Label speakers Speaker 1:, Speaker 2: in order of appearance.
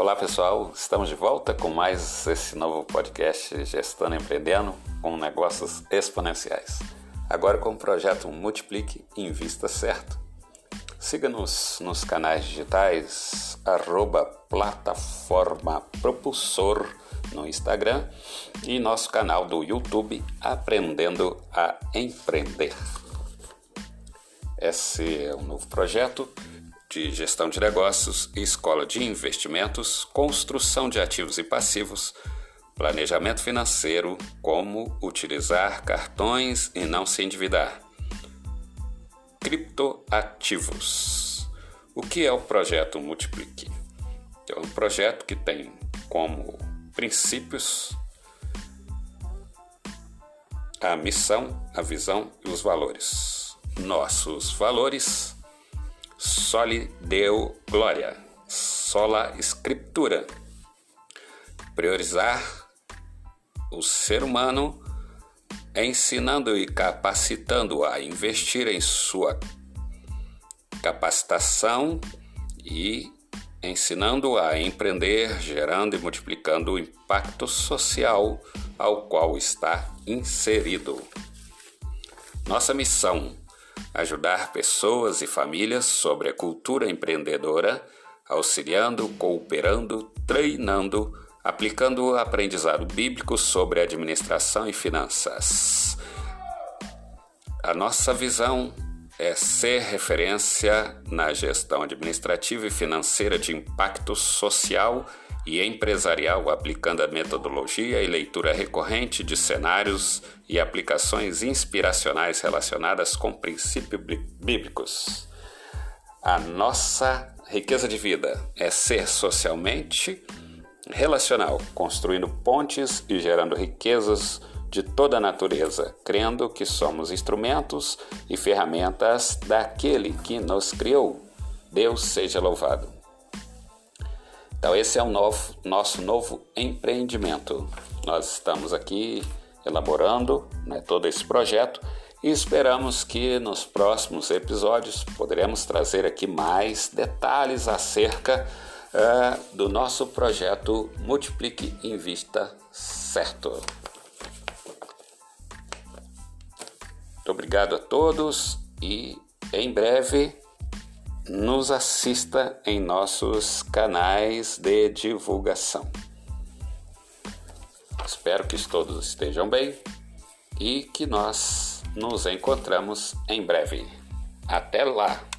Speaker 1: Olá pessoal, estamos de volta com mais esse novo podcast Gestando Empreendendo com Negócios Exponenciais. Agora com o projeto Multiplique e Invista Certo. Siga-nos nos canais digitais, arroba plataforma propulsor no Instagram e nosso canal do YouTube Aprendendo a Empreender. Esse é um novo projeto de gestão de negócios, escola de investimentos, construção de ativos e passivos, planejamento financeiro, como utilizar cartões e não se endividar. Criptoativos. O que é o projeto Multiplique? É um projeto que tem como princípios a missão, a visão e os valores. Nossos valores Soli Deo Glória, sola Escritura. Priorizar o ser humano, ensinando e capacitando a investir em sua capacitação e ensinando a empreender, gerando e multiplicando o impacto social ao qual está inserido. Nossa missão ajudar pessoas e famílias sobre a cultura empreendedora, auxiliando, cooperando, treinando, aplicando o aprendizado bíblico sobre administração e finanças. A nossa visão é ser referência na gestão administrativa e financeira de impacto social e empresarial, aplicando a metodologia e leitura recorrente de cenários e aplicações inspiracionais relacionadas com princípios bíblicos. A nossa riqueza de vida é ser socialmente relacional, construindo pontes e gerando riquezas de toda a natureza, crendo que somos instrumentos e ferramentas daquele que nos criou. Deus seja louvado. Então, esse é o novo, nosso novo empreendimento. Nós estamos aqui elaborando né, todo esse projeto e esperamos que nos próximos episódios poderemos trazer aqui mais detalhes acerca uh, do nosso projeto Multiplique Invista Certo. Muito obrigado a todos e em breve nos assista em nossos canais de divulgação. Espero que todos estejam bem e que nós nos encontramos em breve. Até lá!